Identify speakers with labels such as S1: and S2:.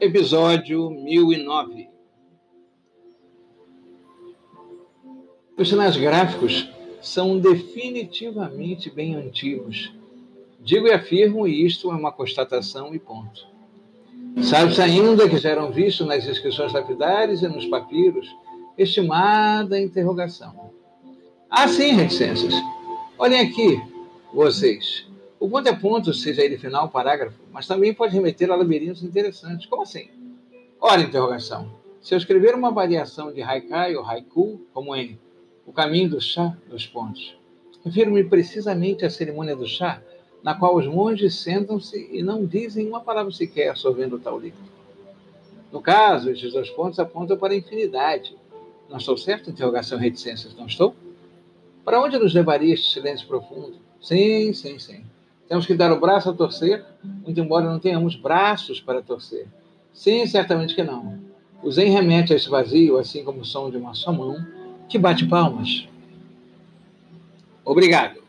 S1: Episódio 1009. Os sinais gráficos são definitivamente bem antigos. Digo e afirmo, e isto é uma constatação e ponto. Sabe-se ainda que já eram vistos nas inscrições lapidares e nos papiros estimada interrogação. Ah, sim, reticências. Olhem aqui, vocês. O ponto é ponto, seja ele final, parágrafo, mas também pode remeter a labirintos interessantes. Como assim? Ora, interrogação. Se eu escrever uma variação de haikai ou haiku, como em O Caminho do Chá, dos pontos, refiro-me precisamente à cerimônia do chá, na qual os monges sentam-se e não dizem uma palavra sequer sorvendo tal líquido. No caso, estes dois pontos apontam para a infinidade. Não estou certo? Interrogação reticências, não estou? Para onde nos levaria este silêncio profundo? Sim, sim, sim. Temos que dar o braço a torcer, muito embora não tenhamos braços para torcer. Sim, certamente que não. O Zen remete a esse vazio, assim como o som de uma só mão, que bate palmas. Obrigado.